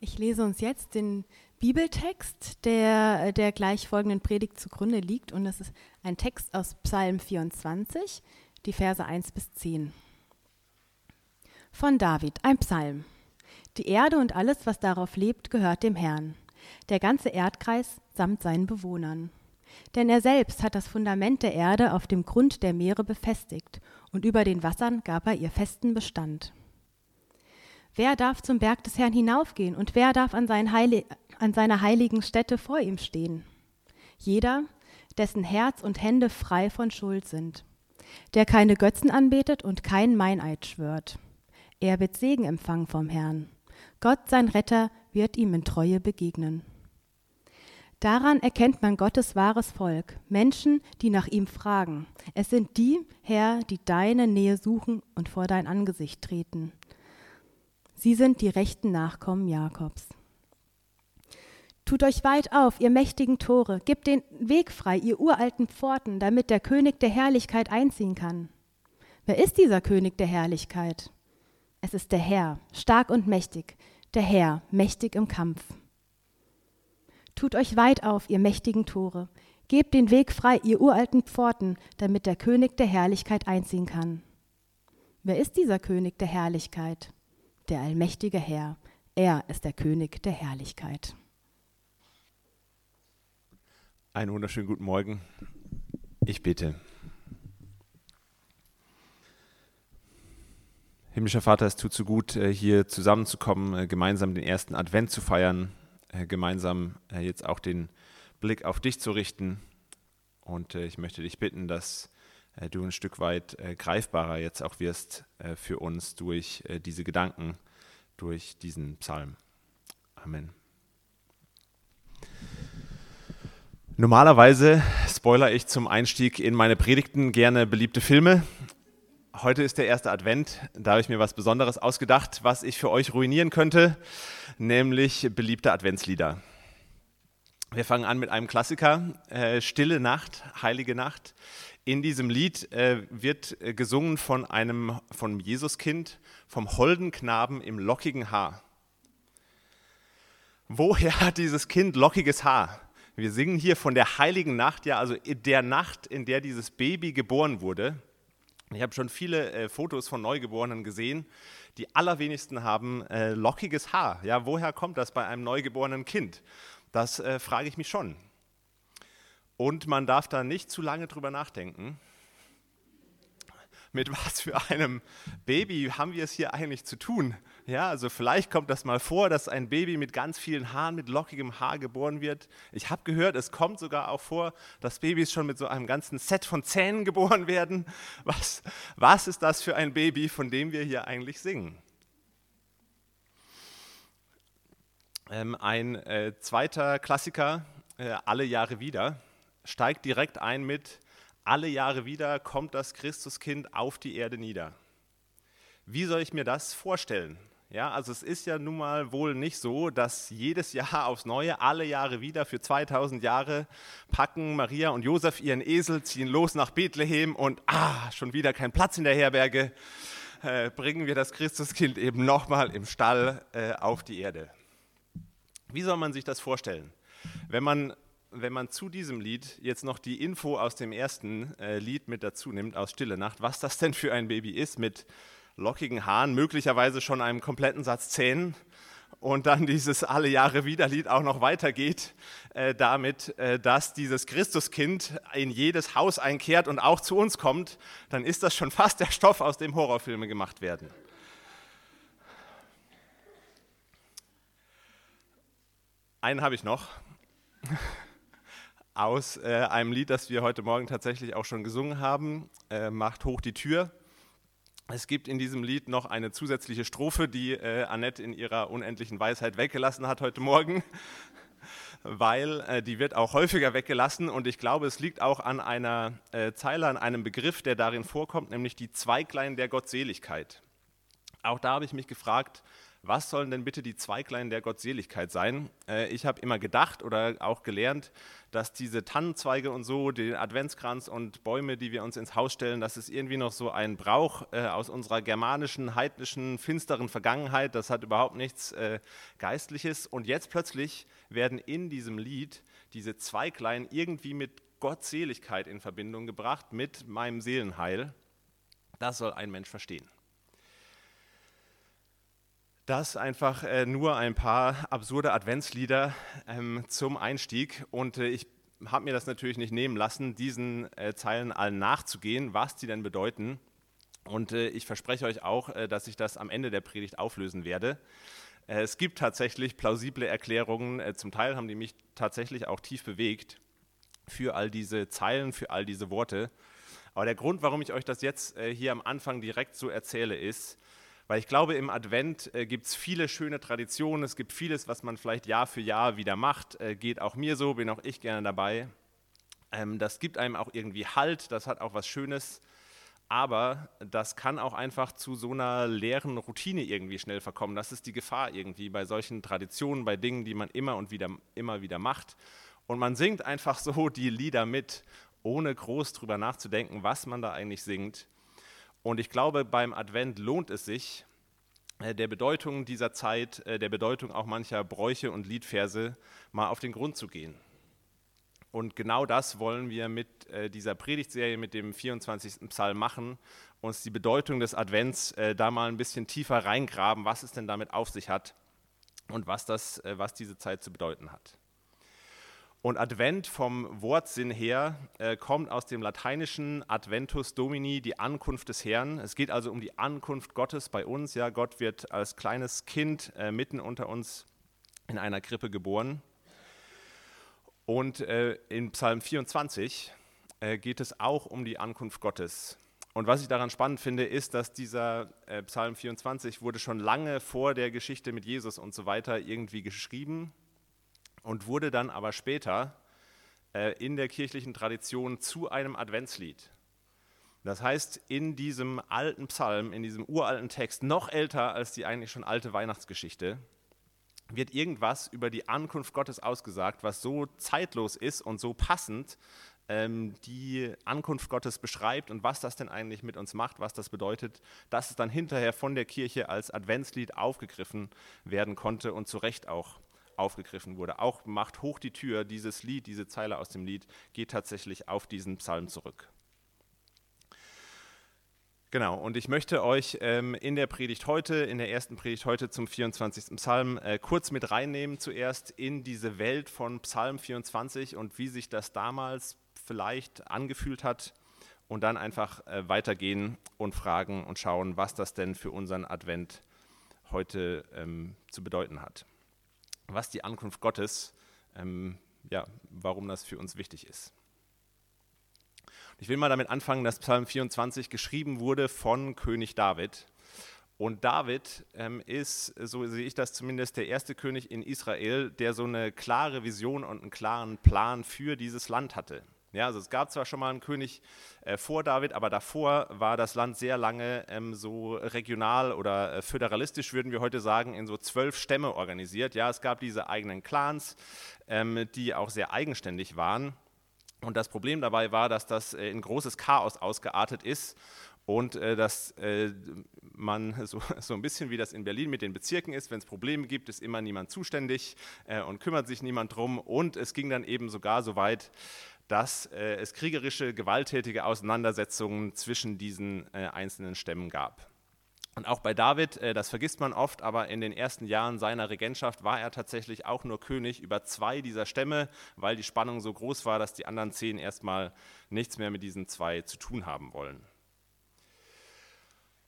Ich lese uns jetzt den Bibeltext, der der gleich folgenden Predigt zugrunde liegt. Und das ist ein Text aus Psalm 24, die Verse 1 bis 10. Von David, ein Psalm. Die Erde und alles, was darauf lebt, gehört dem Herrn. Der ganze Erdkreis samt seinen Bewohnern. Denn er selbst hat das Fundament der Erde auf dem Grund der Meere befestigt, und über den Wassern gab er ihr festen Bestand. Wer darf zum Berg des Herrn hinaufgehen und wer darf an, Heili an seiner heiligen Stätte vor ihm stehen? Jeder, dessen Herz und Hände frei von Schuld sind, der keine Götzen anbetet und kein Meineid schwört. Er wird Segen empfangen vom Herrn. Gott, sein Retter, wird ihm in Treue begegnen. Daran erkennt man Gottes wahres Volk, Menschen, die nach ihm fragen. Es sind die, Herr, die deine Nähe suchen und vor dein Angesicht treten. Sie sind die rechten Nachkommen Jakobs. Tut euch weit auf, ihr mächtigen Tore, gebt den Weg frei, ihr uralten Pforten, damit der König der Herrlichkeit einziehen kann. Wer ist dieser König der Herrlichkeit? Es ist der Herr, stark und mächtig, der Herr, mächtig im Kampf. Tut euch weit auf, ihr mächtigen Tore, gebt den Weg frei, ihr uralten Pforten, damit der König der Herrlichkeit einziehen kann. Wer ist dieser König der Herrlichkeit? Der allmächtige Herr. Er ist der König der Herrlichkeit. Einen wunderschönen guten Morgen. Ich bitte. Himmlischer Vater, es tut so gut, äh, hier zusammenzukommen, äh, gemeinsam den ersten Advent zu feiern, äh, gemeinsam jetzt auch den Blick auf dich zu richten. Und ich möchte dich bitten, dass du ein Stück weit äh, greifbarer jetzt auch wirst äh, für uns durch diese Gedanken, durch diesen Psalm. Amen. Normalerweise spoiler ich zum Einstieg in meine Predigten gerne beliebte Filme. Heute ist der erste Advent, da habe ich mir was Besonderes ausgedacht, was ich für euch ruinieren könnte, nämlich beliebte Adventslieder. Wir fangen an mit einem Klassiker, äh, Stille Nacht, Heilige Nacht. In diesem Lied äh, wird äh, gesungen von einem vom Jesuskind, vom holden Knaben im lockigen Haar. Woher hat dieses Kind lockiges Haar? Wir singen hier von der heiligen Nacht, ja, also der Nacht, in der dieses Baby geboren wurde. Ich habe schon viele äh, Fotos von Neugeborenen gesehen. Die allerwenigsten haben äh, lockiges Haar. Ja, woher kommt das bei einem neugeborenen Kind? Das äh, frage ich mich schon. Und man darf da nicht zu lange drüber nachdenken. Mit was für einem Baby haben wir es hier eigentlich zu tun? Ja, also vielleicht kommt das mal vor, dass ein Baby mit ganz vielen Haaren, mit lockigem Haar geboren wird. Ich habe gehört, es kommt sogar auch vor, dass Babys schon mit so einem ganzen Set von Zähnen geboren werden. Was, was ist das für ein Baby, von dem wir hier eigentlich singen? Ähm, ein äh, zweiter Klassiker, äh, Alle Jahre wieder steigt direkt ein mit, alle Jahre wieder kommt das Christuskind auf die Erde nieder. Wie soll ich mir das vorstellen? Ja, also es ist ja nun mal wohl nicht so, dass jedes Jahr aufs Neue, alle Jahre wieder für 2000 Jahre packen Maria und Josef ihren Esel, ziehen los nach Bethlehem und ah, schon wieder kein Platz in der Herberge, äh, bringen wir das Christuskind eben nochmal im Stall äh, auf die Erde. Wie soll man sich das vorstellen? Wenn man wenn man zu diesem Lied jetzt noch die Info aus dem ersten äh, Lied mit dazu nimmt, aus Stille Nacht, was das denn für ein Baby ist, mit lockigen Haaren, möglicherweise schon einem kompletten Satz Zähnen und dann dieses Alle Jahre wieder Lied auch noch weitergeht, äh, damit, äh, dass dieses Christuskind in jedes Haus einkehrt und auch zu uns kommt, dann ist das schon fast der Stoff, aus dem Horrorfilme gemacht werden. Einen habe ich noch aus äh, einem Lied, das wir heute Morgen tatsächlich auch schon gesungen haben, äh, Macht hoch die Tür. Es gibt in diesem Lied noch eine zusätzliche Strophe, die äh, Annette in ihrer unendlichen Weisheit weggelassen hat heute Morgen, weil äh, die wird auch häufiger weggelassen und ich glaube, es liegt auch an einer äh, Zeile, an einem Begriff, der darin vorkommt, nämlich die Zweiglein der Gottseligkeit. Auch da habe ich mich gefragt, was sollen denn bitte die Zweiglein der Gottseligkeit sein? Äh, ich habe immer gedacht oder auch gelernt, dass diese Tannenzweige und so, den Adventskranz und Bäume, die wir uns ins Haus stellen, das ist irgendwie noch so ein Brauch äh, aus unserer germanischen, heidnischen, finsteren Vergangenheit. Das hat überhaupt nichts äh, Geistliches. Und jetzt plötzlich werden in diesem Lied diese Zweiglein irgendwie mit Gottseligkeit in Verbindung gebracht, mit meinem Seelenheil. Das soll ein Mensch verstehen. Das einfach äh, nur ein paar absurde Adventslieder ähm, zum Einstieg. Und äh, ich habe mir das natürlich nicht nehmen lassen, diesen äh, Zeilen allen nachzugehen, was die denn bedeuten. Und äh, ich verspreche euch auch, äh, dass ich das am Ende der Predigt auflösen werde. Äh, es gibt tatsächlich plausible Erklärungen, zum Teil haben die mich tatsächlich auch tief bewegt für all diese Zeilen, für all diese Worte. Aber der Grund, warum ich euch das jetzt hier am Anfang direkt so erzähle, ist, weil ich glaube, im Advent äh, gibt es viele schöne Traditionen, es gibt vieles, was man vielleicht Jahr für Jahr wieder macht. Äh, geht auch mir so, bin auch ich gerne dabei. Ähm, das gibt einem auch irgendwie Halt, das hat auch was Schönes. Aber das kann auch einfach zu so einer leeren Routine irgendwie schnell verkommen. Das ist die Gefahr irgendwie bei solchen Traditionen, bei Dingen, die man immer und wieder, immer wieder macht. Und man singt einfach so die Lieder mit, ohne groß drüber nachzudenken, was man da eigentlich singt. Und ich glaube, beim Advent lohnt es sich, äh, der Bedeutung dieser Zeit, äh, der Bedeutung auch mancher Bräuche und Liedverse mal auf den Grund zu gehen. Und genau das wollen wir mit äh, dieser Predigtserie, mit dem 24. Psalm machen, uns die Bedeutung des Advents da mal ein bisschen tiefer reingraben, was es denn damit auf sich hat und was, das, was diese Zeit zu bedeuten hat. Und Advent vom Wortsinn her äh, kommt aus dem lateinischen Adventus Domini, die Ankunft des Herrn. Es geht also um die Ankunft Gottes bei uns. Ja, Gott wird als kleines Kind äh, mitten unter uns in einer Krippe geboren. Und äh, in Psalm 24 äh, geht es auch um die Ankunft Gottes. Und was ich daran spannend finde, ist, dass dieser äh, Psalm 24 wurde schon lange vor der Geschichte mit Jesus und so weiter irgendwie geschrieben und wurde dann aber später äh, in der kirchlichen Tradition zu einem Adventslied. Das heißt, in diesem alten Psalm, in diesem uralten Text, noch älter als die eigentlich schon alte Weihnachtsgeschichte, wird irgendwas über die Ankunft Gottes ausgesagt, was so zeitlos ist und so passend ähm, die Ankunft Gottes beschreibt und was das denn eigentlich mit uns macht, was das bedeutet, dass es dann hinterher von der Kirche als Adventslied aufgegriffen werden konnte und zu Recht auch aufgegriffen wurde. Auch macht hoch die Tür, dieses Lied, diese Zeile aus dem Lied geht tatsächlich auf diesen Psalm zurück. Genau, und ich möchte euch ähm, in der Predigt heute, in der ersten Predigt heute zum 24. Psalm äh, kurz mit reinnehmen, zuerst in diese Welt von Psalm 24 und wie sich das damals vielleicht angefühlt hat und dann einfach äh, weitergehen und fragen und schauen, was das denn für unseren Advent heute ähm, zu bedeuten hat was die Ankunft Gottes, ähm, ja, warum das für uns wichtig ist. Ich will mal damit anfangen, dass Psalm 24 geschrieben wurde von König David. Und David ähm, ist, so sehe ich das zumindest, der erste König in Israel, der so eine klare Vision und einen klaren Plan für dieses Land hatte. Ja, also es gab zwar schon mal einen König äh, vor David, aber davor war das Land sehr lange ähm, so regional oder äh, föderalistisch, würden wir heute sagen, in so zwölf Stämme organisiert. Ja, es gab diese eigenen Clans, ähm, die auch sehr eigenständig waren. Und das Problem dabei war, dass das äh, in großes Chaos ausgeartet ist und äh, dass äh, man so, so ein bisschen wie das in Berlin mit den Bezirken ist, wenn es Probleme gibt, ist immer niemand zuständig äh, und kümmert sich niemand drum. Und es ging dann eben sogar so weit, dass äh, es kriegerische, gewalttätige Auseinandersetzungen zwischen diesen äh, einzelnen Stämmen gab. Und auch bei David, äh, das vergisst man oft, aber in den ersten Jahren seiner Regentschaft war er tatsächlich auch nur König über zwei dieser Stämme, weil die Spannung so groß war, dass die anderen zehn erstmal nichts mehr mit diesen zwei zu tun haben wollen.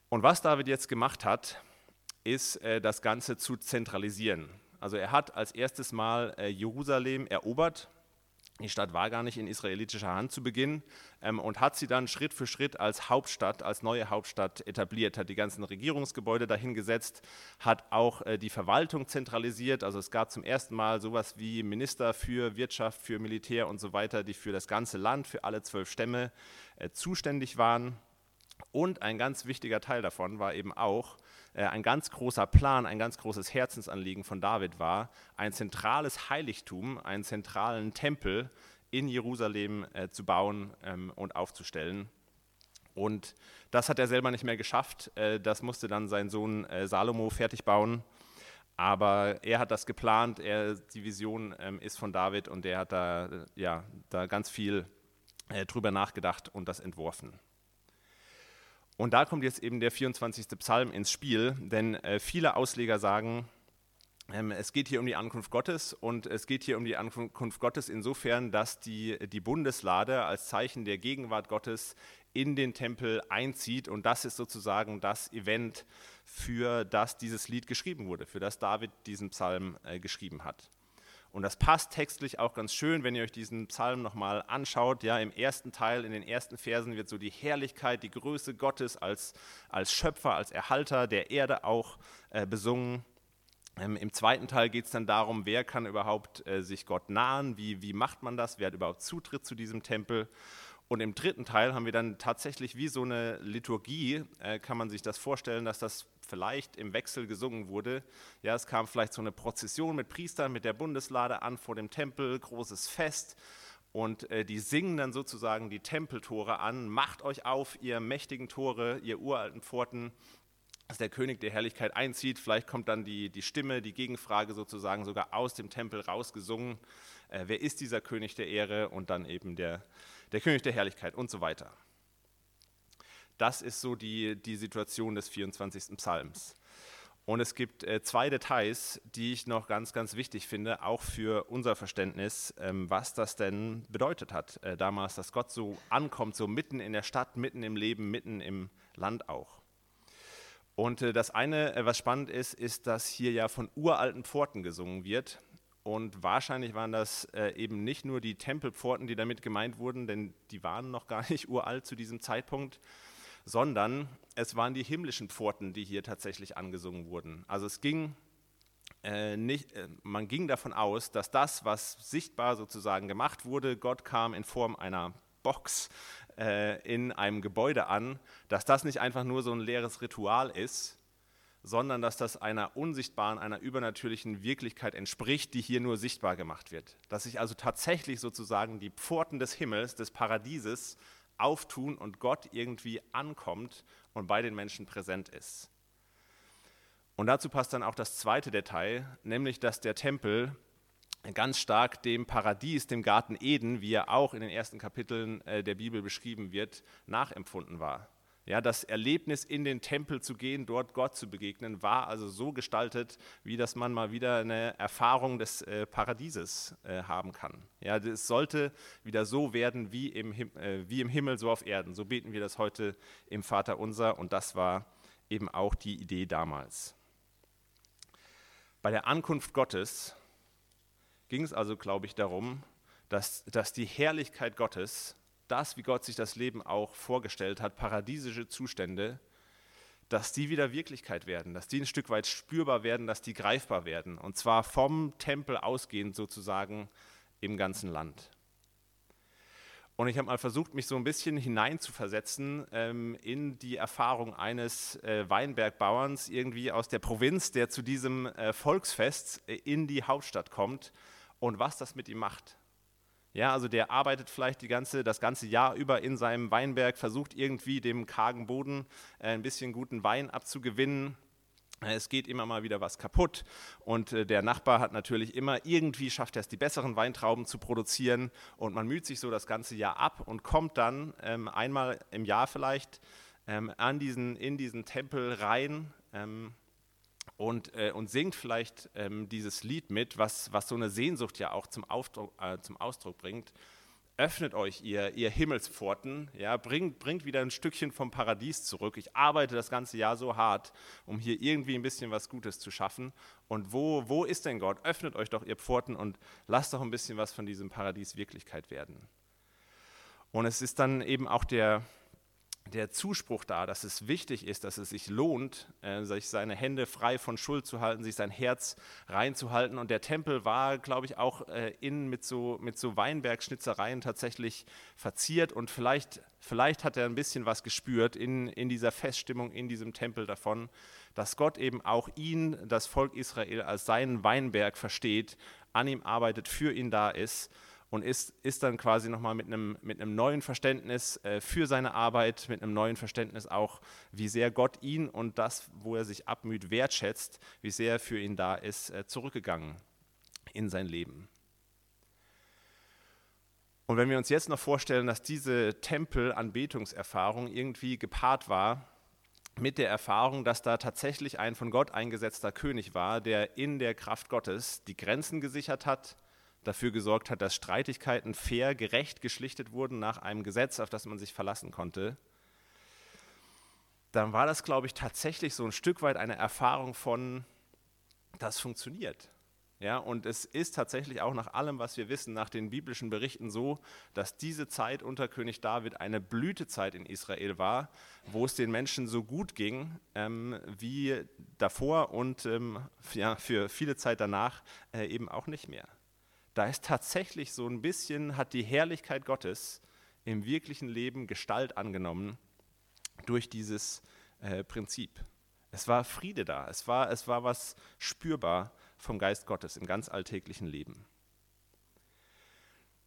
Und was David jetzt gemacht hat, ist äh, das Ganze zu zentralisieren. Also er hat als erstes Mal äh, Jerusalem erobert die Stadt war gar nicht in israelitischer Hand zu Beginn ähm, und hat sie dann Schritt für Schritt als Hauptstadt, als neue Hauptstadt etabliert, hat die ganzen Regierungsgebäude dahingesetzt, hat auch äh, die Verwaltung zentralisiert. Also es gab zum ersten Mal sowas wie Minister für Wirtschaft, für Militär und so weiter, die für das ganze Land, für alle zwölf Stämme äh, zuständig waren. Und ein ganz wichtiger Teil davon war eben auch, ein ganz großer Plan, ein ganz großes Herzensanliegen von David war, ein zentrales Heiligtum, einen zentralen Tempel in Jerusalem äh, zu bauen ähm, und aufzustellen. Und das hat er selber nicht mehr geschafft. Äh, das musste dann sein Sohn äh, Salomo fertig bauen. Aber er hat das geplant, er, die Vision ähm, ist von David und er hat da, äh, ja, da ganz viel äh, drüber nachgedacht und das entworfen. Und da kommt jetzt eben der 24. Psalm ins Spiel, denn äh, viele Ausleger sagen, ähm, es geht hier um die Ankunft Gottes und es geht hier um die Ankunft Gottes insofern, dass die, die Bundeslade als Zeichen der Gegenwart Gottes in den Tempel einzieht und das ist sozusagen das Event, für das dieses Lied geschrieben wurde, für das David diesen Psalm äh, geschrieben hat. Und das passt textlich auch ganz schön, wenn ihr euch diesen Psalm nochmal anschaut. Ja, im ersten Teil, in den ersten Versen wird so die Herrlichkeit, die Größe Gottes als, als Schöpfer, als Erhalter der Erde auch äh, besungen. Ähm, Im zweiten Teil geht es dann darum, wer kann überhaupt äh, sich Gott nahen, wie, wie macht man das, wer hat überhaupt Zutritt zu diesem Tempel. Und im dritten Teil haben wir dann tatsächlich wie so eine Liturgie, äh, kann man sich das vorstellen, dass das vielleicht im Wechsel gesungen wurde. Ja, es kam vielleicht so eine Prozession mit Priestern, mit der Bundeslade an vor dem Tempel, großes Fest. Und äh, die singen dann sozusagen die Tempeltore an. Macht euch auf, ihr mächtigen Tore, ihr uralten Pforten, dass der König der Herrlichkeit einzieht. Vielleicht kommt dann die, die Stimme, die Gegenfrage sozusagen sogar aus dem Tempel rausgesungen. Äh, wer ist dieser König der Ehre? Und dann eben der der König der Herrlichkeit und so weiter. Das ist so die, die Situation des 24. Psalms. Und es gibt äh, zwei Details, die ich noch ganz, ganz wichtig finde, auch für unser Verständnis, ähm, was das denn bedeutet hat äh, damals, dass Gott so ankommt, so mitten in der Stadt, mitten im Leben, mitten im Land auch. Und äh, das eine, äh, was spannend ist, ist, dass hier ja von uralten Pforten gesungen wird. Und wahrscheinlich waren das äh, eben nicht nur die Tempelpforten, die damit gemeint wurden, denn die waren noch gar nicht uralt zu diesem Zeitpunkt, sondern es waren die himmlischen Pforten, die hier tatsächlich angesungen wurden. Also es ging äh, nicht, äh, man ging davon aus, dass das, was sichtbar sozusagen gemacht wurde, Gott kam in Form einer Box äh, in einem Gebäude an, dass das nicht einfach nur so ein leeres Ritual ist, sondern dass das einer unsichtbaren, einer übernatürlichen Wirklichkeit entspricht, die hier nur sichtbar gemacht wird. Dass sich also tatsächlich sozusagen die Pforten des Himmels, des Paradieses auftun und Gott irgendwie ankommt und bei den Menschen präsent ist. Und dazu passt dann auch das zweite Detail, nämlich dass der Tempel ganz stark dem Paradies, dem Garten Eden, wie er auch in den ersten Kapiteln äh, der Bibel beschrieben wird, nachempfunden war. Ja, das Erlebnis, in den Tempel zu gehen, dort Gott zu begegnen, war also so gestaltet, wie dass man mal wieder eine Erfahrung des äh, Paradieses äh, haben kann. Ja, es sollte wieder so werden wie im, äh, wie im Himmel, so auf Erden. So beten wir das heute im Vater unser und das war eben auch die Idee damals. Bei der Ankunft Gottes ging es also, glaube ich, darum, dass, dass die Herrlichkeit Gottes das, wie Gott sich das Leben auch vorgestellt hat, paradiesische Zustände, dass die wieder Wirklichkeit werden, dass die ein Stück weit spürbar werden, dass die greifbar werden. Und zwar vom Tempel ausgehend sozusagen im ganzen Land. Und ich habe mal versucht, mich so ein bisschen hineinzuversetzen ähm, in die Erfahrung eines äh, Weinbergbauerns irgendwie aus der Provinz, der zu diesem äh, Volksfest äh, in die Hauptstadt kommt und was das mit ihm macht. Ja, also der arbeitet vielleicht die ganze, das ganze Jahr über in seinem Weinberg, versucht irgendwie dem kargen Boden äh, ein bisschen guten Wein abzugewinnen. Äh, es geht immer mal wieder was kaputt und äh, der Nachbar hat natürlich immer irgendwie schafft er es, die besseren Weintrauben zu produzieren und man müht sich so das ganze Jahr ab und kommt dann ähm, einmal im Jahr vielleicht ähm, an diesen, in diesen Tempel rein ähm, und, äh, und singt vielleicht ähm, dieses Lied mit, was, was so eine Sehnsucht ja auch zum, Aufdruck, äh, zum Ausdruck bringt. Öffnet euch, ihr, ihr Himmelspforten, ja, bringt, bringt wieder ein Stückchen vom Paradies zurück. Ich arbeite das ganze Jahr so hart, um hier irgendwie ein bisschen was Gutes zu schaffen. Und wo, wo ist denn Gott? Öffnet euch doch ihr Pforten und lasst doch ein bisschen was von diesem Paradies Wirklichkeit werden. Und es ist dann eben auch der, der Zuspruch da, dass es wichtig ist, dass es sich lohnt, äh, sich seine Hände frei von Schuld zu halten, sich sein Herz reinzuhalten. Und der Tempel war, glaube ich, auch äh, innen mit so, mit so Weinbergschnitzereien tatsächlich verziert. Und vielleicht, vielleicht hat er ein bisschen was gespürt in, in dieser Feststimmung, in diesem Tempel davon, dass Gott eben auch ihn, das Volk Israel, als seinen Weinberg versteht, an ihm arbeitet, für ihn da ist und ist, ist dann quasi nochmal mit einem, mit einem neuen Verständnis äh, für seine Arbeit, mit einem neuen Verständnis auch, wie sehr Gott ihn und das, wo er sich abmüht, wertschätzt, wie sehr er für ihn da ist, äh, zurückgegangen in sein Leben. Und wenn wir uns jetzt noch vorstellen, dass diese Tempelanbetungserfahrung irgendwie gepaart war mit der Erfahrung, dass da tatsächlich ein von Gott eingesetzter König war, der in der Kraft Gottes die Grenzen gesichert hat, dafür gesorgt hat, dass Streitigkeiten fair, gerecht geschlichtet wurden nach einem Gesetz, auf das man sich verlassen konnte, dann war das, glaube ich, tatsächlich so ein Stück weit eine Erfahrung von, das funktioniert. Ja, und es ist tatsächlich auch nach allem, was wir wissen, nach den biblischen Berichten so, dass diese Zeit unter König David eine Blütezeit in Israel war, wo es den Menschen so gut ging ähm, wie davor und ähm, ja, für viele Zeit danach äh, eben auch nicht mehr da ist tatsächlich so ein bisschen, hat die Herrlichkeit Gottes im wirklichen Leben Gestalt angenommen durch dieses äh, Prinzip. Es war Friede da, es war, es war was spürbar vom Geist Gottes im ganz alltäglichen Leben.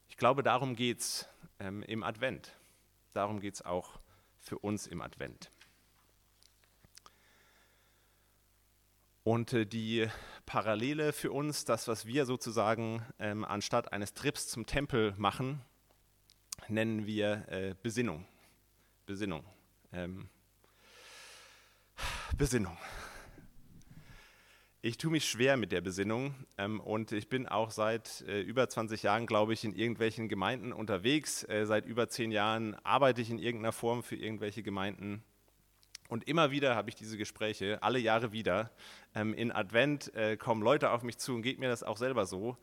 Ich glaube, darum geht es ähm, im Advent. Darum geht es auch für uns im Advent. Und äh, die Parallele für uns, das, was wir sozusagen ähm, anstatt eines Trips zum Tempel machen, nennen wir äh, Besinnung. Besinnung. Ähm, Besinnung. Ich tue mich schwer mit der Besinnung ähm, und ich bin auch seit äh, über 20 Jahren, glaube ich, in irgendwelchen Gemeinden unterwegs. Äh, seit über zehn Jahren arbeite ich in irgendeiner Form für irgendwelche Gemeinden und immer wieder habe ich diese Gespräche, alle Jahre wieder. Ähm, in Advent äh, kommen Leute auf mich zu und geht mir das auch selber so,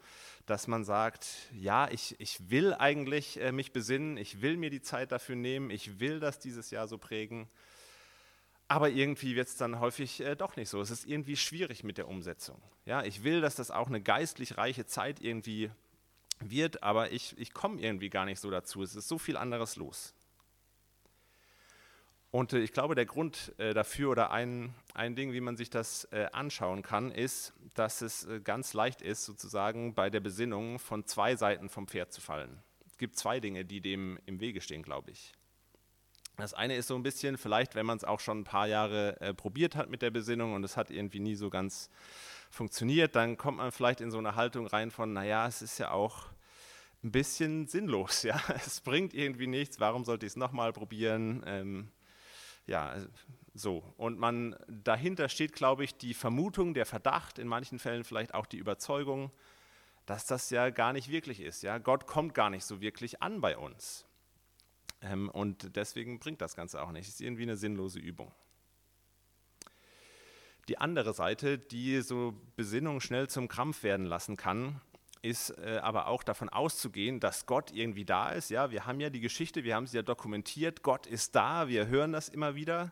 dass man sagt, ja, ich, ich will eigentlich äh, mich besinnen, ich will mir die Zeit dafür nehmen, ich will das dieses Jahr so prägen. Aber irgendwie wird es dann häufig äh, doch nicht so. Es ist irgendwie schwierig mit der Umsetzung. Ja, ich will, dass das auch eine geistlich reiche Zeit irgendwie wird, aber ich, ich komme irgendwie gar nicht so dazu. Es ist so viel anderes los. Und äh, ich glaube, der Grund äh, dafür oder ein, ein Ding, wie man sich das äh, anschauen kann, ist, dass es ganz leicht ist, sozusagen bei der Besinnung von zwei Seiten vom Pferd zu fallen. Es gibt zwei Dinge, die dem im Wege stehen, glaube ich. Das eine ist so ein bisschen, vielleicht, wenn man es auch schon ein paar Jahre äh, probiert hat mit der Besinnung und es hat irgendwie nie so ganz funktioniert, dann kommt man vielleicht in so eine Haltung rein von, naja, es ist ja auch ein bisschen sinnlos, ja, es bringt irgendwie nichts, warum sollte ich es nochmal probieren? Ähm, ja, so. Und man dahinter steht, glaube ich, die Vermutung, der Verdacht, in manchen Fällen vielleicht auch die Überzeugung, dass das ja gar nicht wirklich ist. Ja? Gott kommt gar nicht so wirklich an bei uns. Ähm, und deswegen bringt das Ganze auch nicht. Es ist irgendwie eine sinnlose Übung. Die andere Seite, die so Besinnung schnell zum Krampf werden lassen kann, ist äh, aber auch davon auszugehen, dass Gott irgendwie da ist. Ja, wir haben ja die Geschichte, wir haben sie ja dokumentiert. Gott ist da, wir hören das immer wieder.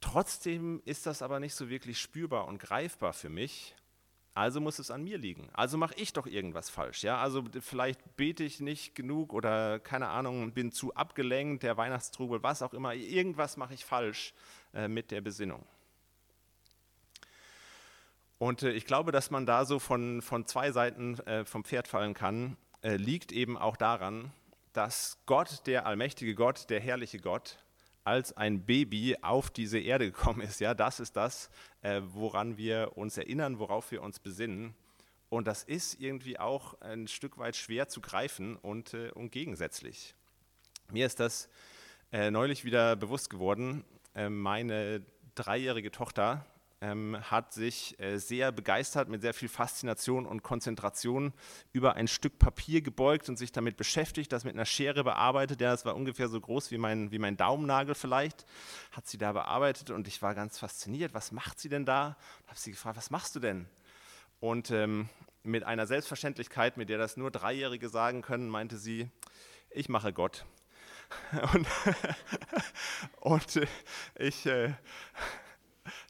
Trotzdem ist das aber nicht so wirklich spürbar und greifbar für mich. Also muss es an mir liegen. Also mache ich doch irgendwas falsch. Ja, also vielleicht bete ich nicht genug oder keine Ahnung, bin zu abgelenkt, der Weihnachtstrubel, was auch immer. Irgendwas mache ich falsch äh, mit der Besinnung. Und äh, ich glaube, dass man da so von, von zwei Seiten äh, vom Pferd fallen kann, äh, liegt eben auch daran, dass Gott, der allmächtige Gott, der herrliche Gott, als ein Baby auf diese Erde gekommen ist. Ja, das ist das, äh, woran wir uns erinnern, worauf wir uns besinnen. Und das ist irgendwie auch ein Stück weit schwer zu greifen und, äh, und gegensätzlich. Mir ist das äh, neulich wieder bewusst geworden. meine dreijährige Tochter ähm, hat sich äh, sehr begeistert, mit sehr viel Faszination und Konzentration über ein Stück Papier gebeugt und sich damit beschäftigt, das mit einer Schere bearbeitet. Ja, das war ungefähr so groß wie mein, wie mein Daumennagel vielleicht, hat sie da bearbeitet und ich war ganz fasziniert. Was macht sie denn da? Habe sie gefragt, was machst du denn? Und ähm, mit einer Selbstverständlichkeit, mit der das nur Dreijährige sagen können, meinte sie, ich mache Gott. Und, und äh, ich äh,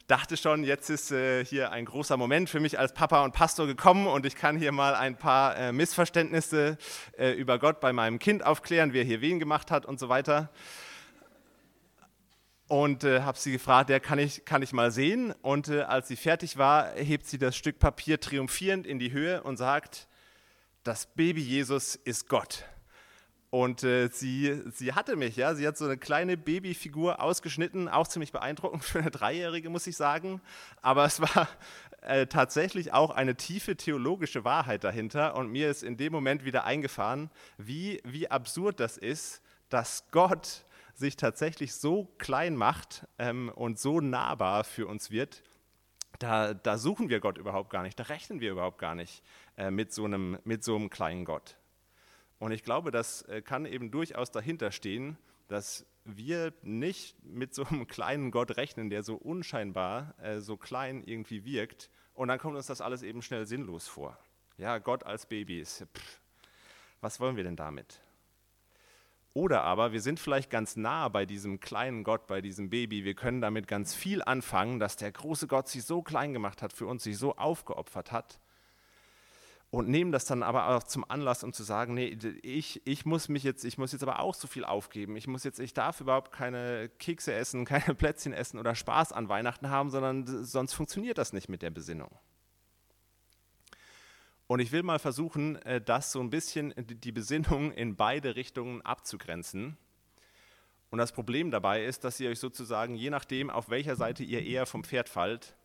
dachte schon, jetzt ist äh, hier ein großer Moment für mich als Papa und Pastor gekommen und ich kann hier mal ein paar äh, Missverständnisse äh, über Gott bei meinem Kind aufklären, wer hier wen gemacht hat und so weiter. und äh, habe sie gefragt, ja, kann, ich, kann ich mal sehen? Und äh, als sie fertig war, hebt sie das Stück Papier triumphierend in die Höhe und sagt, das Baby Jesus ist Gott. Und äh, sie, sie hatte mich, ja, sie hat so eine kleine Babyfigur ausgeschnitten, auch ziemlich beeindruckend für eine Dreijährige, muss ich sagen. Aber es war äh, tatsächlich auch eine tiefe theologische Wahrheit dahinter. Und mir ist in dem Moment wieder eingefahren, wie, wie absurd das ist, dass Gott sich tatsächlich so klein macht ähm, und so nahbar für uns wird. Da, da, suchen wir Gott überhaupt gar nicht, da rechnen wir überhaupt gar nicht äh, mit, so einem, mit so einem kleinen Gott. Und ich glaube, das äh, kann eben durchaus dahinter stehen, dass wir nicht mit so einem kleinen Gott rechnen, der so unscheinbar, äh, so klein irgendwie wirkt. Und dann kommt uns das alles eben schnell sinnlos vor. Ja, Gott als Baby ist, pff, was wollen wir denn damit? Oder aber wir sind vielleicht ganz nah bei diesem kleinen Gott, bei diesem Baby. Wir können damit ganz viel anfangen, dass der große Gott sich so klein gemacht hat für uns, sich so aufgeopfert hat und nehmen das dann aber auch zum Anlass, um zu sagen, nee, ich, ich muss mich jetzt, ich muss jetzt aber auch so viel aufgeben. Ich muss jetzt, ich darf überhaupt keine Kekse essen, keine Plätzchen essen oder Spaß an Weihnachten haben, sondern sonst funktioniert das nicht mit der Besinnung. Und ich will mal versuchen, äh, das so ein bisschen, die Besinnung in beide Richtungen abzugrenzen. Und das Problem dabei ist, dass ihr euch sozusagen, je nachdem, auf welcher Seite ihr eher vom Pferd fallt,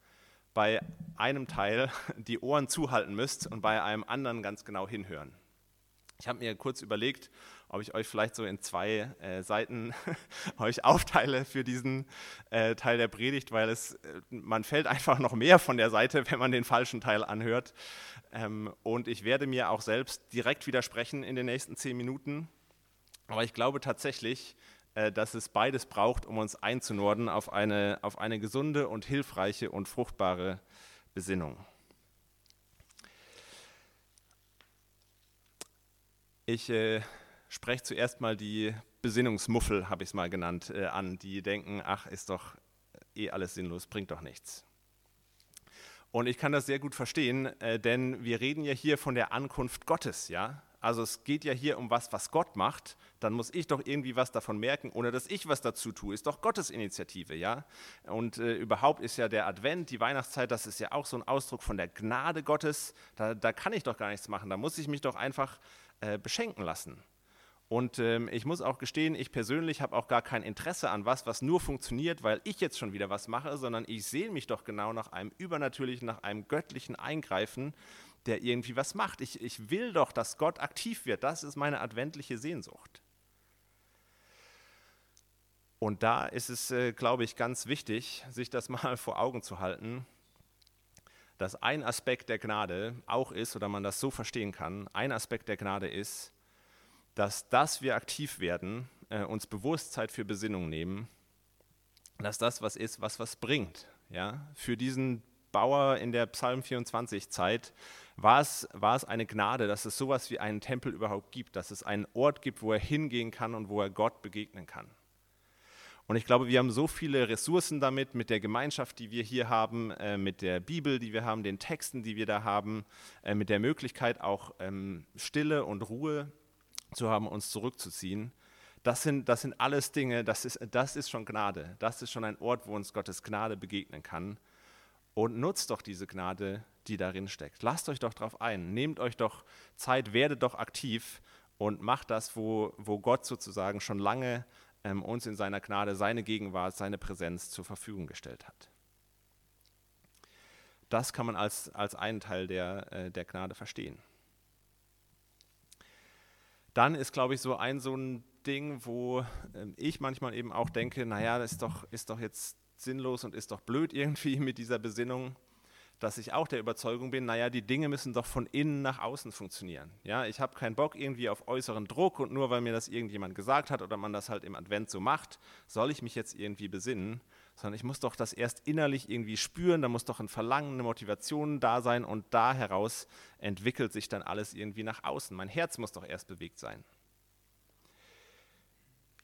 bei einem Teil die Ohren zuhalten müsst und bei einem anderen ganz genau hinhören. Ich habe mir kurz überlegt, ob ich euch vielleicht so in zwei äh, Seiten euch aufteile für diesen äh, Teil der Predigt, weil es, äh, man fällt einfach noch mehr von der Seite, wenn man den falschen Teil anhört. Ähm, und ich werde mir auch selbst direkt widersprechen in den nächsten zehn Minuten. Aber ich glaube tatsächlich, dass es beides braucht, um uns einzunorden auf eine, auf eine gesunde und hilfreiche und fruchtbare Besinnung. Ich äh, spreche zuerst mal die Besinnungsmuffel, habe ich es mal genannt, äh, an, die denken, ach, ist doch eh alles sinnlos, bringt doch nichts. Und ich kann das sehr gut verstehen, äh, denn wir reden ja hier von der Ankunft Gottes, ja. Also es geht ja hier um was, was Gott macht. Dann muss ich doch irgendwie was davon merken, ohne dass ich was dazu tue. Ist doch Gottes Initiative, ja. Und äh, überhaupt ist ja der Advent, die Weihnachtszeit, das ist ja auch so ein Ausdruck von der Gnade Gottes. Da, da kann ich doch gar nichts machen. Da muss ich mich doch einfach äh, beschenken lassen. Und ähm, ich muss auch gestehen, ich persönlich habe auch gar kein Interesse an was, was nur funktioniert, weil ich jetzt schon wieder was mache, sondern ich sehe mich doch genau nach einem übernatürlichen, nach einem göttlichen Eingreifen der irgendwie was macht. Ich, ich will doch, dass Gott aktiv wird. Das ist meine adventliche Sehnsucht. Und da ist es, äh, glaube ich, ganz wichtig, sich das mal vor Augen zu halten, dass ein Aspekt der Gnade auch ist, oder man das so verstehen kann, ein Aspekt der Gnade ist, dass das wir aktiv werden, äh, uns Bewusstsein für Besinnung nehmen, dass das was ist, was was bringt. Ja? Für diesen Bauer in der Psalm 24 Zeit war es, war es eine Gnade, dass es sowas wie einen Tempel überhaupt gibt, dass es einen Ort gibt, wo er hingehen kann und wo er Gott begegnen kann. Und ich glaube, wir haben so viele Ressourcen damit, mit der Gemeinschaft, die wir hier haben, äh, mit der Bibel, die wir haben, den Texten, die wir da haben, äh, mit der Möglichkeit auch ähm, Stille und Ruhe zu haben, uns zurückzuziehen. Das sind, das sind alles Dinge, das ist, das ist schon Gnade. Das ist schon ein Ort, wo uns Gottes Gnade begegnen kann. Und nutzt doch diese Gnade die darin steckt. Lasst euch doch darauf ein, nehmt euch doch Zeit, werdet doch aktiv und macht das, wo, wo Gott sozusagen schon lange ähm, uns in seiner Gnade seine Gegenwart, seine Präsenz zur Verfügung gestellt hat. Das kann man als, als einen Teil der, äh, der Gnade verstehen. Dann ist, glaube ich, so ein so ein Ding, wo äh, ich manchmal eben auch denke, naja, das ist doch, ist doch jetzt sinnlos und ist doch blöd irgendwie mit dieser Besinnung dass ich auch der Überzeugung bin, naja, die Dinge müssen doch von innen nach außen funktionieren. Ja, ich habe keinen Bock irgendwie auf äußeren Druck und nur weil mir das irgendjemand gesagt hat oder man das halt im Advent so macht, soll ich mich jetzt irgendwie besinnen, sondern ich muss doch das erst innerlich irgendwie spüren, da muss doch ein Verlangen, eine Motivation da sein und da heraus entwickelt sich dann alles irgendwie nach außen. Mein Herz muss doch erst bewegt sein.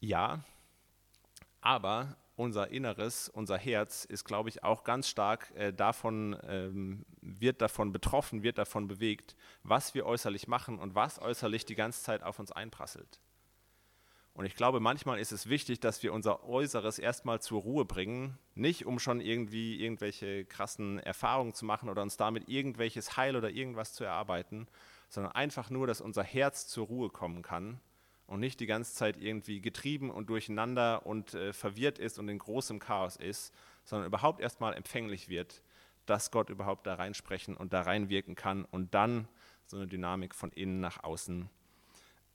Ja, aber unser Inneres, unser Herz ist, glaube ich, auch ganz stark äh, davon, ähm, wird davon betroffen, wird davon bewegt, was wir äußerlich machen und was äußerlich die ganze Zeit auf uns einprasselt. Und ich glaube, manchmal ist es wichtig, dass wir unser Äußeres erstmal zur Ruhe bringen, nicht um schon irgendwie irgendwelche krassen Erfahrungen zu machen oder uns damit irgendwelches Heil oder irgendwas zu erarbeiten, sondern einfach nur, dass unser Herz zur Ruhe kommen kann und nicht die ganze Zeit irgendwie getrieben und durcheinander und äh, verwirrt ist und in großem Chaos ist, sondern überhaupt erstmal empfänglich wird, dass Gott überhaupt da reinsprechen und da reinwirken kann und dann so eine Dynamik von innen nach außen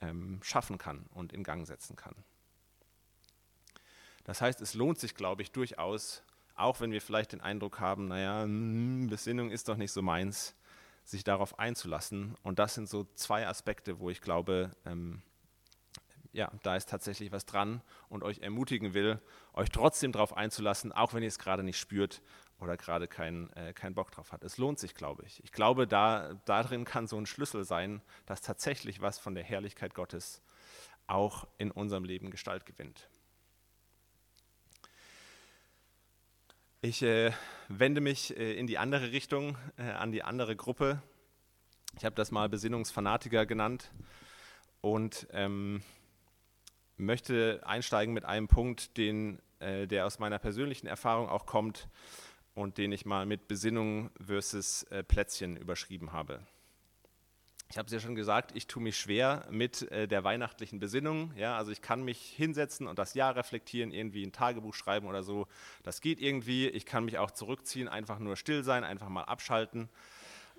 ähm, schaffen kann und in Gang setzen kann. Das heißt, es lohnt sich, glaube ich, durchaus, auch wenn wir vielleicht den Eindruck haben, naja, hm, Besinnung ist doch nicht so meins, sich darauf einzulassen. Und das sind so zwei Aspekte, wo ich glaube, ähm, ja, da ist tatsächlich was dran und euch ermutigen will, euch trotzdem darauf einzulassen, auch wenn ihr es gerade nicht spürt oder gerade keinen äh, kein Bock drauf hat. Es lohnt sich, glaube ich. Ich glaube, da, darin kann so ein Schlüssel sein, dass tatsächlich was von der Herrlichkeit Gottes auch in unserem Leben Gestalt gewinnt. Ich äh, wende mich äh, in die andere Richtung, äh, an die andere Gruppe. Ich habe das mal Besinnungsfanatiker genannt und ähm, möchte einsteigen mit einem Punkt, den, äh, der aus meiner persönlichen Erfahrung auch kommt und den ich mal mit Besinnung versus äh, Plätzchen überschrieben habe. Ich habe es ja schon gesagt, ich tue mich schwer mit äh, der weihnachtlichen Besinnung. Ja, also ich kann mich hinsetzen und das Jahr reflektieren, irgendwie ein Tagebuch schreiben oder so. Das geht irgendwie. Ich kann mich auch zurückziehen, einfach nur still sein, einfach mal abschalten.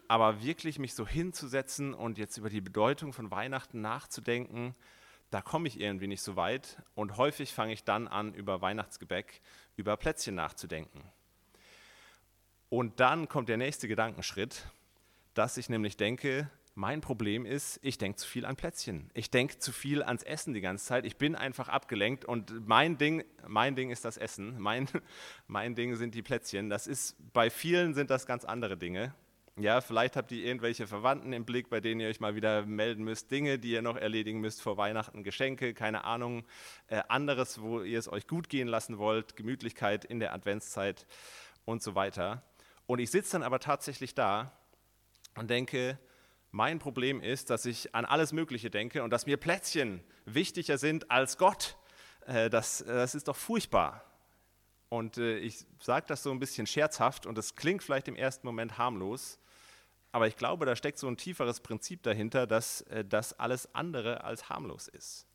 Aber wirklich mich so hinzusetzen und jetzt über die Bedeutung von Weihnachten nachzudenken, da komme ich irgendwie nicht so weit. Und häufig fange ich dann an, über Weihnachtsgebäck, über Plätzchen nachzudenken. Und dann kommt der nächste Gedankenschritt, dass ich nämlich denke, mein Problem ist, ich denke zu viel an Plätzchen. Ich denke zu viel ans Essen die ganze Zeit. Ich bin einfach abgelenkt und mein Ding, mein Ding ist das Essen. Mein, mein Ding sind die Plätzchen. Das ist, bei vielen sind das ganz andere Dinge. Ja, vielleicht habt ihr irgendwelche Verwandten im Blick, bei denen ihr euch mal wieder melden müsst, Dinge, die ihr noch erledigen müsst vor Weihnachten, Geschenke, keine Ahnung, äh, anderes, wo ihr es euch gut gehen lassen wollt, Gemütlichkeit in der Adventszeit und so weiter. Und ich sitze dann aber tatsächlich da und denke, mein Problem ist, dass ich an alles Mögliche denke und dass mir Plätzchen wichtiger sind als Gott. Äh, das, das ist doch furchtbar. Und äh, ich sage das so ein bisschen scherzhaft und es klingt vielleicht im ersten Moment harmlos, aber ich glaube, da steckt so ein tieferes Prinzip dahinter, dass äh, das alles andere als harmlos ist.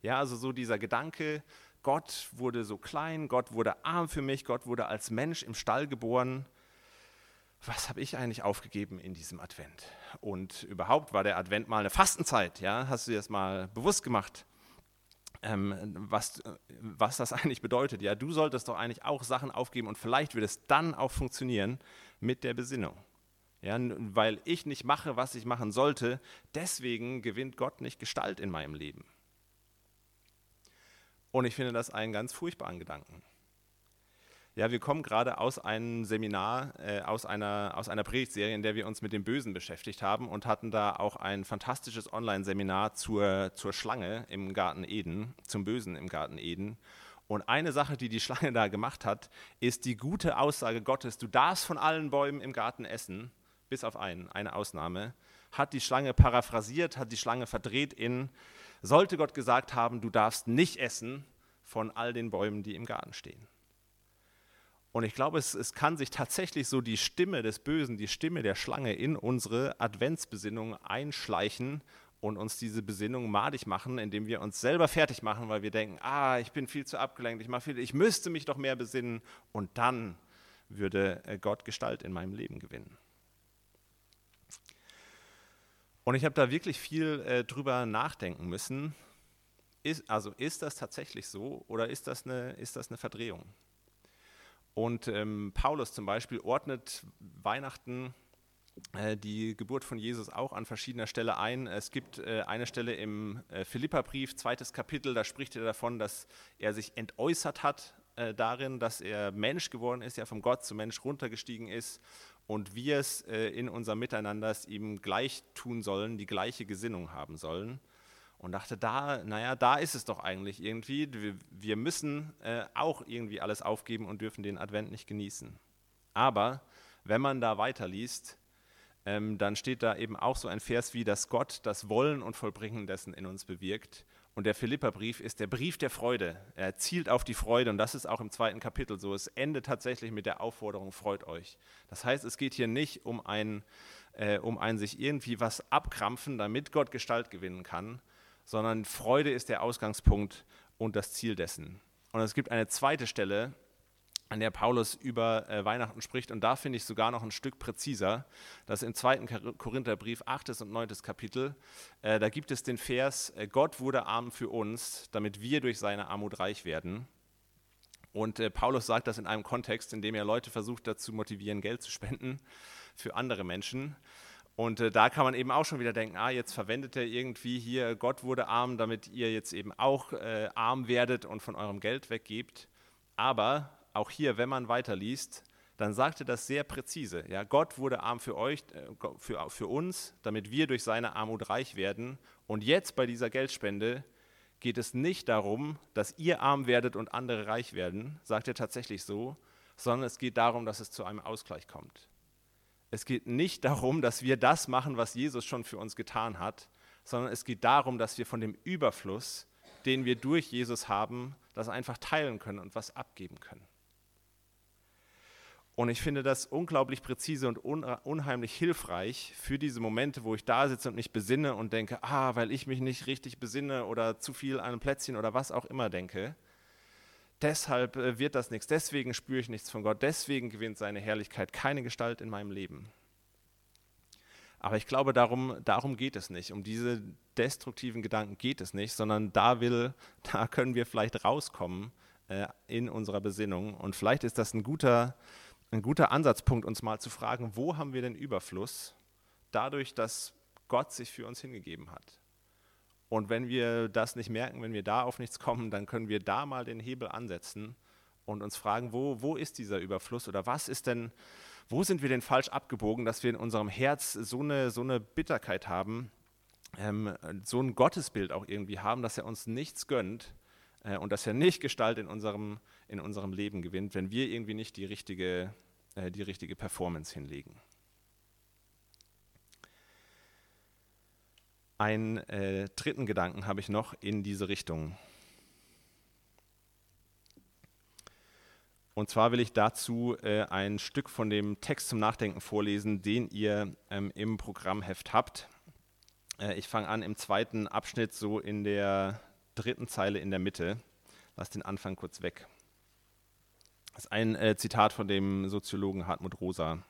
Ja, also so dieser Gedanke, Gott wurde so klein, Gott wurde arm für mich, Gott wurde als Mensch im Stall geboren was habe ich eigentlich aufgegeben in diesem Advent? Und überhaupt war der Advent mal eine Fastenzeit, ja? Hast du dir das mal bewusst gemacht? Ähm, was, was das eigentlich bedeutet. Ja, du solltest doch eigentlich auch Sachen aufgeben und vielleicht wird es dann auch funktionieren mit der Besinnung. Ja, weil ich nicht mache, was ich machen sollte, deswegen gewinnt Gott nicht Gestalt in meinem Leben. Und ich finde das einen ganz furchtbaren Gedanken. Ja, wir kommen gerade aus einem Seminar, äh, aus, einer, aus einer Predigtserie, in der wir uns mit dem Bösen beschäftigt haben und hatten da auch ein fantastisches Online-Seminar zur, zur Schlange im Garten Eden, zum Bösen im Garten Eden. Und eine Sache, die die Schlange da gemacht hat, ist die gute Aussage Gottes, du darfst von allen Bäumen im Garten essen, bis auf einen, eine Ausnahme, hat die Schlange paraphrasiert, hat die Schlange verdreht in, sollte Gott gesagt haben, du darfst nicht essen von all den Bäumen, die im Garten stehen. Und ich glaube, es, es kann sich tatsächlich so die Stimme des Bösen, die Stimme der Schlange in unsere Adventsbesinnung einschleichen und uns diese Besinnung madig machen, indem wir uns selber fertig machen, weil wir denken, ah, ich bin viel zu abgelenkt, ich, viel, ich müsste mich doch mehr besinnen und dann würde äh, Gott Gestalt in meinem Leben gewinnen. Und ich habe da wirklich viel äh, drüber nachdenken müssen. Ist, also ist das tatsächlich so oder ist das eine, ist das eine Verdrehung? Und ähm, Paulus zum Beispiel ordnet Weihnachten äh, die Geburt von Jesus auch an verschiedener Stelle ein. Es gibt äh, eine Stelle im äh, Philipperbrief, zweites Kapitel, da spricht er davon, dass er sich entäußert hat äh, darin, dass er Mensch geworden ist, ja vom Gott zum Mensch runtergestiegen ist und wir es in unserem Miteinander ihm gleich tun sollen, die gleiche Gesinnung haben sollen und dachte, da, naja, da ist es doch eigentlich irgendwie. Wir, wir müssen äh, auch irgendwie alles aufgeben und dürfen den Advent nicht genießen. Aber wenn man da weiterliest, ähm, dann steht da eben auch so ein Vers wie, dass Gott das Wollen und Vollbringen dessen in uns bewirkt Und der Philipperbrief ist der Brief der Freude. Er zielt auf die Freude und das ist auch im zweiten Kapitel so. Es endet tatsächlich mit der Aufforderung, freut euch. Das heißt, es geht hier nicht um ein, äh, um ein sich irgendwie was abkrampfen, damit Gott Gestalt gewinnen kann, sondern Freude ist der Ausgangspunkt und das Ziel dessen. Und es gibt eine zweite Stelle, an der Paulus über äh, Weihnachten spricht. Und da finde ich sogar noch ein Stück präziser. Das im zweiten Korintherbrief, 8. und 9. Kapitel. Äh, da gibt es den Vers, äh, Gott wurde arm für uns, damit wir durch seine Armut reich werden. Und äh, Paulus sagt das in einem Kontext, in dem er Leute versucht dazu motivieren, Geld zu spenden für andere Menschen. Und äh, da kann man eben auch schon wieder denken, ah, jetzt verwendet er irgendwie hier, Gott wurde arm, damit ihr jetzt eben auch äh, arm werdet und von eurem Geld weggebt. Aber auch hier, wenn man weiterliest, dann sagt er das sehr präzise. Ja, Gott wurde arm für euch, äh, für, für uns, damit wir durch seine Armut reich werden. Und jetzt bei dieser Geldspende geht es nicht darum, dass ihr arm werdet und andere reich werden, sagt er tatsächlich so, sondern es geht darum, dass es zu einem Ausgleich kommt. Es geht nicht darum, dass wir das machen, was Jesus schon für uns getan hat, sondern es geht darum, dass wir von dem Überfluss, den wir durch Jesus haben, das einfach teilen können und was abgeben können. Und ich finde das unglaublich präzise und unheimlich hilfreich für diese Momente, wo ich da sitze und mich besinne und denke, ah, weil ich mich nicht richtig besinne oder zu viel an ein Plätzchen oder was auch immer denke. Deshalb äh, wird das nichts, deswegen spüre ich nichts von Gott, deswegen gewinnt seine Herrlichkeit keine Gestalt in meinem Leben. Aber ich glaube, darum, darum geht es nicht. Um diese destruktiven Gedanken geht es nicht, sondern da will, da können wir vielleicht rauskommen äh, in unserer Besinnung. Und vielleicht ist das ein guter, ein guter Ansatzpunkt, uns mal zu fragen, wo haben wir den Überfluss dadurch, dass Gott sich für uns hingegeben hat. Und wenn wir das nicht merken, wenn wir da auf nichts kommen, dann können wir da mal den Hebel ansetzen und uns fragen, wo, wo ist dieser Überfluss oder was ist denn, wo sind wir denn falsch abgebogen, dass wir in unserem Herz so eine, so eine Bitterkeit haben, ähm, so ein Gottesbild auch irgendwie haben, dass er uns nichts gönnt äh, und dass er nicht Gestalt in unserem, in unserem Leben gewinnt, wenn wir irgendwie nicht die richtige, äh, die richtige Performance hinlegen. Einen äh, dritten Gedanken habe ich noch in diese Richtung. Und zwar will ich dazu äh, ein Stück von dem Text zum Nachdenken vorlesen, den ihr ähm, im Programmheft habt. Äh, ich fange an im zweiten Abschnitt, so in der dritten Zeile in der Mitte. Lass den Anfang kurz weg. Das ist ein äh, Zitat von dem Soziologen Hartmut Rosa.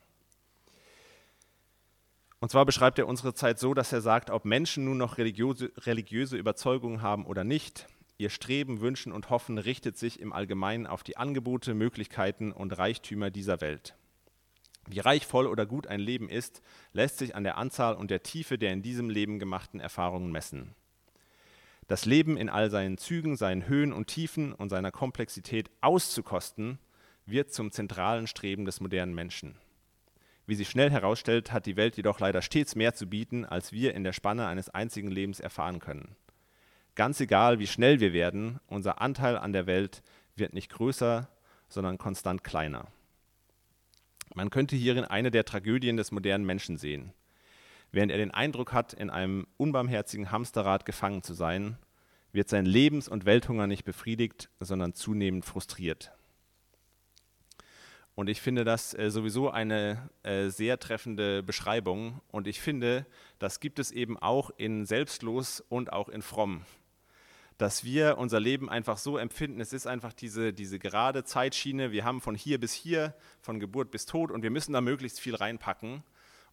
Und zwar beschreibt er unsere Zeit so, dass er sagt, ob Menschen nun noch religiöse, religiöse Überzeugungen haben oder nicht, ihr Streben, Wünschen und Hoffen richtet sich im Allgemeinen auf die Angebote, Möglichkeiten und Reichtümer dieser Welt. Wie reichvoll oder gut ein Leben ist, lässt sich an der Anzahl und der Tiefe der in diesem Leben gemachten Erfahrungen messen. Das Leben in all seinen Zügen, seinen Höhen und Tiefen und seiner Komplexität auszukosten, wird zum zentralen Streben des modernen Menschen. Wie sich schnell herausstellt, hat die Welt jedoch leider stets mehr zu bieten, als wir in der Spanne eines einzigen Lebens erfahren können. Ganz egal, wie schnell wir werden, unser Anteil an der Welt wird nicht größer, sondern konstant kleiner. Man könnte hierin eine der Tragödien des modernen Menschen sehen. Während er den Eindruck hat, in einem unbarmherzigen Hamsterrad gefangen zu sein, wird sein Lebens- und Welthunger nicht befriedigt, sondern zunehmend frustriert. Und ich finde das äh, sowieso eine äh, sehr treffende Beschreibung. Und ich finde, das gibt es eben auch in Selbstlos und auch in Fromm. Dass wir unser Leben einfach so empfinden, es ist einfach diese, diese gerade Zeitschiene, wir haben von hier bis hier, von Geburt bis Tod und wir müssen da möglichst viel reinpacken.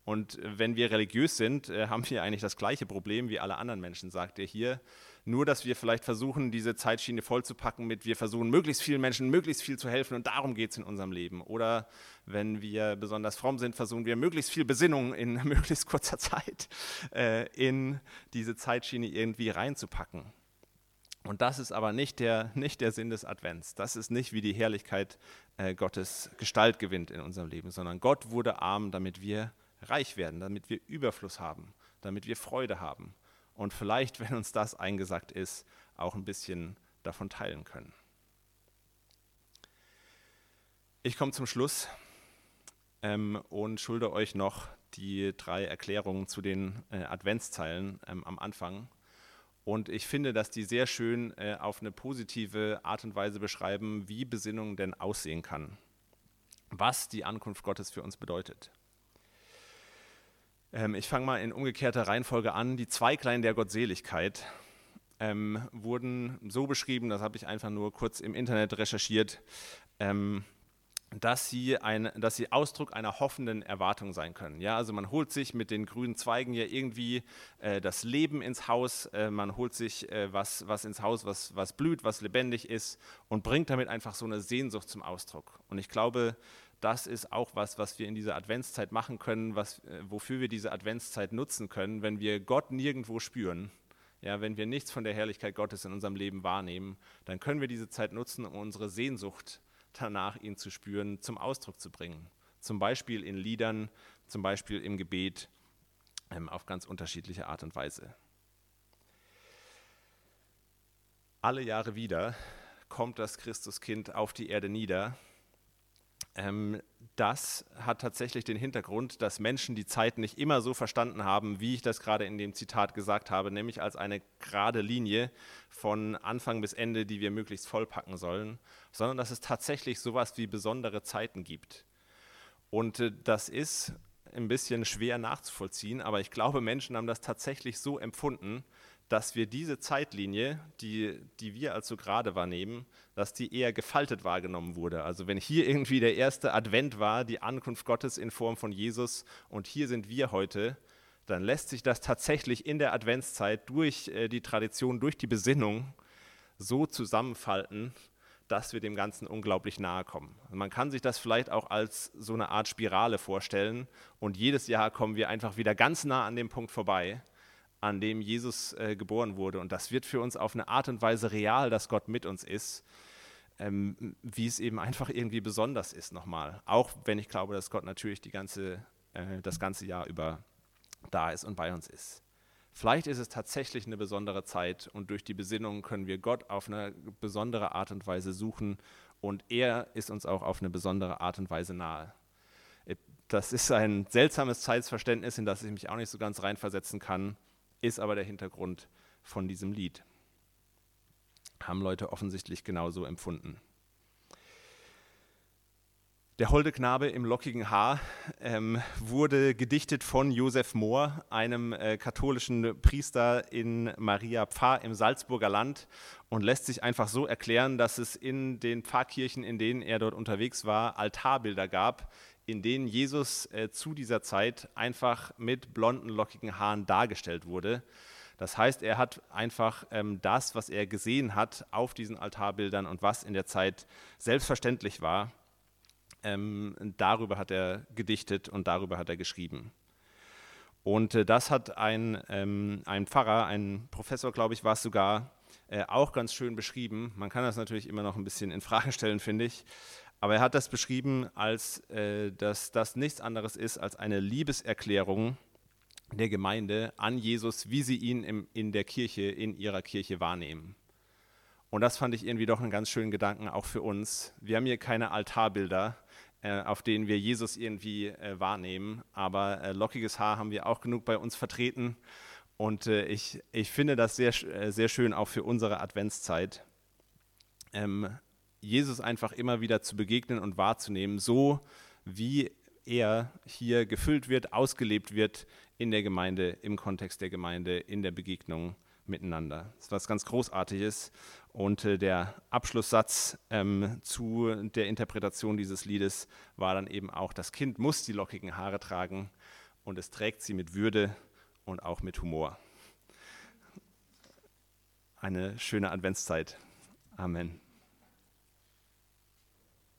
Und wenn wir religiös sind, äh, haben wir eigentlich das gleiche Problem wie alle anderen Menschen, sagt er hier. Nur, dass wir vielleicht versuchen, diese Zeitschiene vollzupacken mit, wir versuchen, möglichst vielen Menschen möglichst viel zu helfen und darum geht es in unserem Leben. Oder wenn wir besonders fromm sind, versuchen wir, möglichst viel Besinnung in möglichst kurzer Zeit äh, in diese Zeitschiene irgendwie reinzupacken. Und das ist aber nicht der, nicht der Sinn des Advents. Das ist nicht, wie die Herrlichkeit äh, Gottes Gestalt gewinnt in unserem Leben, sondern Gott wurde arm, damit wir reich werden, damit wir Überfluss haben, damit wir Freude haben und vielleicht, wenn uns das eingesagt ist, auch ein bisschen davon teilen können. Ich komme zum Schluss ähm, und schulde euch noch die drei Erklärungen zu den äh, Adventszeilen ähm, am Anfang. Und ich finde, dass die sehr schön äh, auf eine positive Art und Weise beschreiben, wie Besinnung denn aussehen kann, was die Ankunft Gottes für uns bedeutet. Ähm, ich fange mal in umgekehrter Reihenfolge an. Die Zweiglein der Gottseligkeit ähm, wurden so beschrieben, das habe ich einfach nur kurz im Internet recherchiert, ähm, dass sie, ein, dass sie Ausdruck einer hoffenden Erwartung sein können. Ja, also man holt sich mit den grünen Zweigen ja irgendwie äh, das Leben ins Haus, äh, man holt sich äh, was, was ins Haus, was, was blüht, was lebendig ist und bringt damit einfach so eine Sehnsucht zum Ausdruck. Und ich glaube, das ist auch was, was wir in dieser Adventszeit machen können, was, äh, wofür wir diese Adventszeit nutzen können, wenn wir Gott nirgendwo spüren. Ja, wenn wir nichts von der Herrlichkeit Gottes in unserem Leben wahrnehmen, dann können wir diese Zeit nutzen, um unsere Sehnsucht danach, ihn zu spüren, zum Ausdruck zu bringen. Zum Beispiel in Liedern, zum Beispiel im Gebet, ähm, auf ganz unterschiedliche Art und Weise. Alle Jahre wieder kommt das Christuskind auf die Erde nieder ähm, das hat tatsächlich den Hintergrund, dass Menschen die Zeit nicht immer so verstanden haben, wie ich das gerade in dem Zitat gesagt habe, nämlich als eine gerade Linie von Anfang bis Ende, die wir möglichst vollpacken sollen, sondern dass es tatsächlich sowas wie besondere Zeiten gibt. Und äh, das ist ein bisschen schwer nachzuvollziehen, aber ich glaube, Menschen haben das tatsächlich so empfunden, dass wir diese Zeitlinie, die, die wir als so gerade wahrnehmen, dass die eher gefaltet wahrgenommen wurde. Also wenn hier irgendwie der erste Advent war, die Ankunft Gottes in Form von Jesus und hier sind wir heute, dann lässt sich das tatsächlich in der Adventszeit durch äh, die Tradition, durch die Besinnung so zusammenfalten, dass wir dem Ganzen unglaublich nahe kommen. Also man kann sich das vielleicht auch als so eine Art Spirale vorstellen und jedes Jahr kommen wir einfach wieder ganz nah an dem Punkt vorbei an dem Jesus äh, geboren wurde. Und das wird für uns auf eine Art und Weise real, dass Gott mit uns ist, ähm, wie es eben einfach irgendwie besonders ist nochmal. Auch wenn ich glaube, dass Gott natürlich die ganze, äh, das ganze Jahr über da ist und bei uns ist. Vielleicht ist es tatsächlich eine besondere Zeit und durch die Besinnung können wir Gott auf eine besondere Art und Weise suchen und er ist uns auch auf eine besondere Art und Weise nahe. Das ist ein seltsames Zeitverständnis, in das ich mich auch nicht so ganz reinversetzen kann ist aber der Hintergrund von diesem Lied. Haben Leute offensichtlich genauso empfunden. Der holde Knabe im lockigen Haar ähm, wurde gedichtet von Josef Mohr, einem äh, katholischen Priester in Maria Pfarr im Salzburger Land und lässt sich einfach so erklären, dass es in den Pfarrkirchen, in denen er dort unterwegs war, Altarbilder gab, in denen Jesus äh, zu dieser Zeit einfach mit blonden, lockigen Haaren dargestellt wurde. Das heißt, er hat einfach ähm, das, was er gesehen hat auf diesen Altarbildern und was in der Zeit selbstverständlich war, ähm, darüber hat er gedichtet und darüber hat er geschrieben. Und äh, das hat ein, ähm, ein Pfarrer, ein Professor, glaube ich, war es sogar, äh, auch ganz schön beschrieben. Man kann das natürlich immer noch ein bisschen in Frage stellen, finde ich. Aber er hat das beschrieben, als äh, dass das nichts anderes ist als eine Liebeserklärung der Gemeinde an Jesus, wie sie ihn im, in der Kirche, in ihrer Kirche wahrnehmen. Und das fand ich irgendwie doch einen ganz schönen Gedanken auch für uns. Wir haben hier keine Altarbilder, äh, auf denen wir Jesus irgendwie äh, wahrnehmen, aber äh, lockiges Haar haben wir auch genug bei uns vertreten. Und äh, ich, ich finde das sehr, äh, sehr schön auch für unsere Adventszeit. Ähm, Jesus einfach immer wieder zu begegnen und wahrzunehmen, so wie er hier gefüllt wird, ausgelebt wird in der Gemeinde, im Kontext der Gemeinde, in der Begegnung miteinander. Das ist was ganz Großartiges. Und äh, der Abschlusssatz ähm, zu der Interpretation dieses Liedes war dann eben auch, das Kind muss die lockigen Haare tragen und es trägt sie mit Würde und auch mit Humor. Eine schöne Adventszeit. Amen.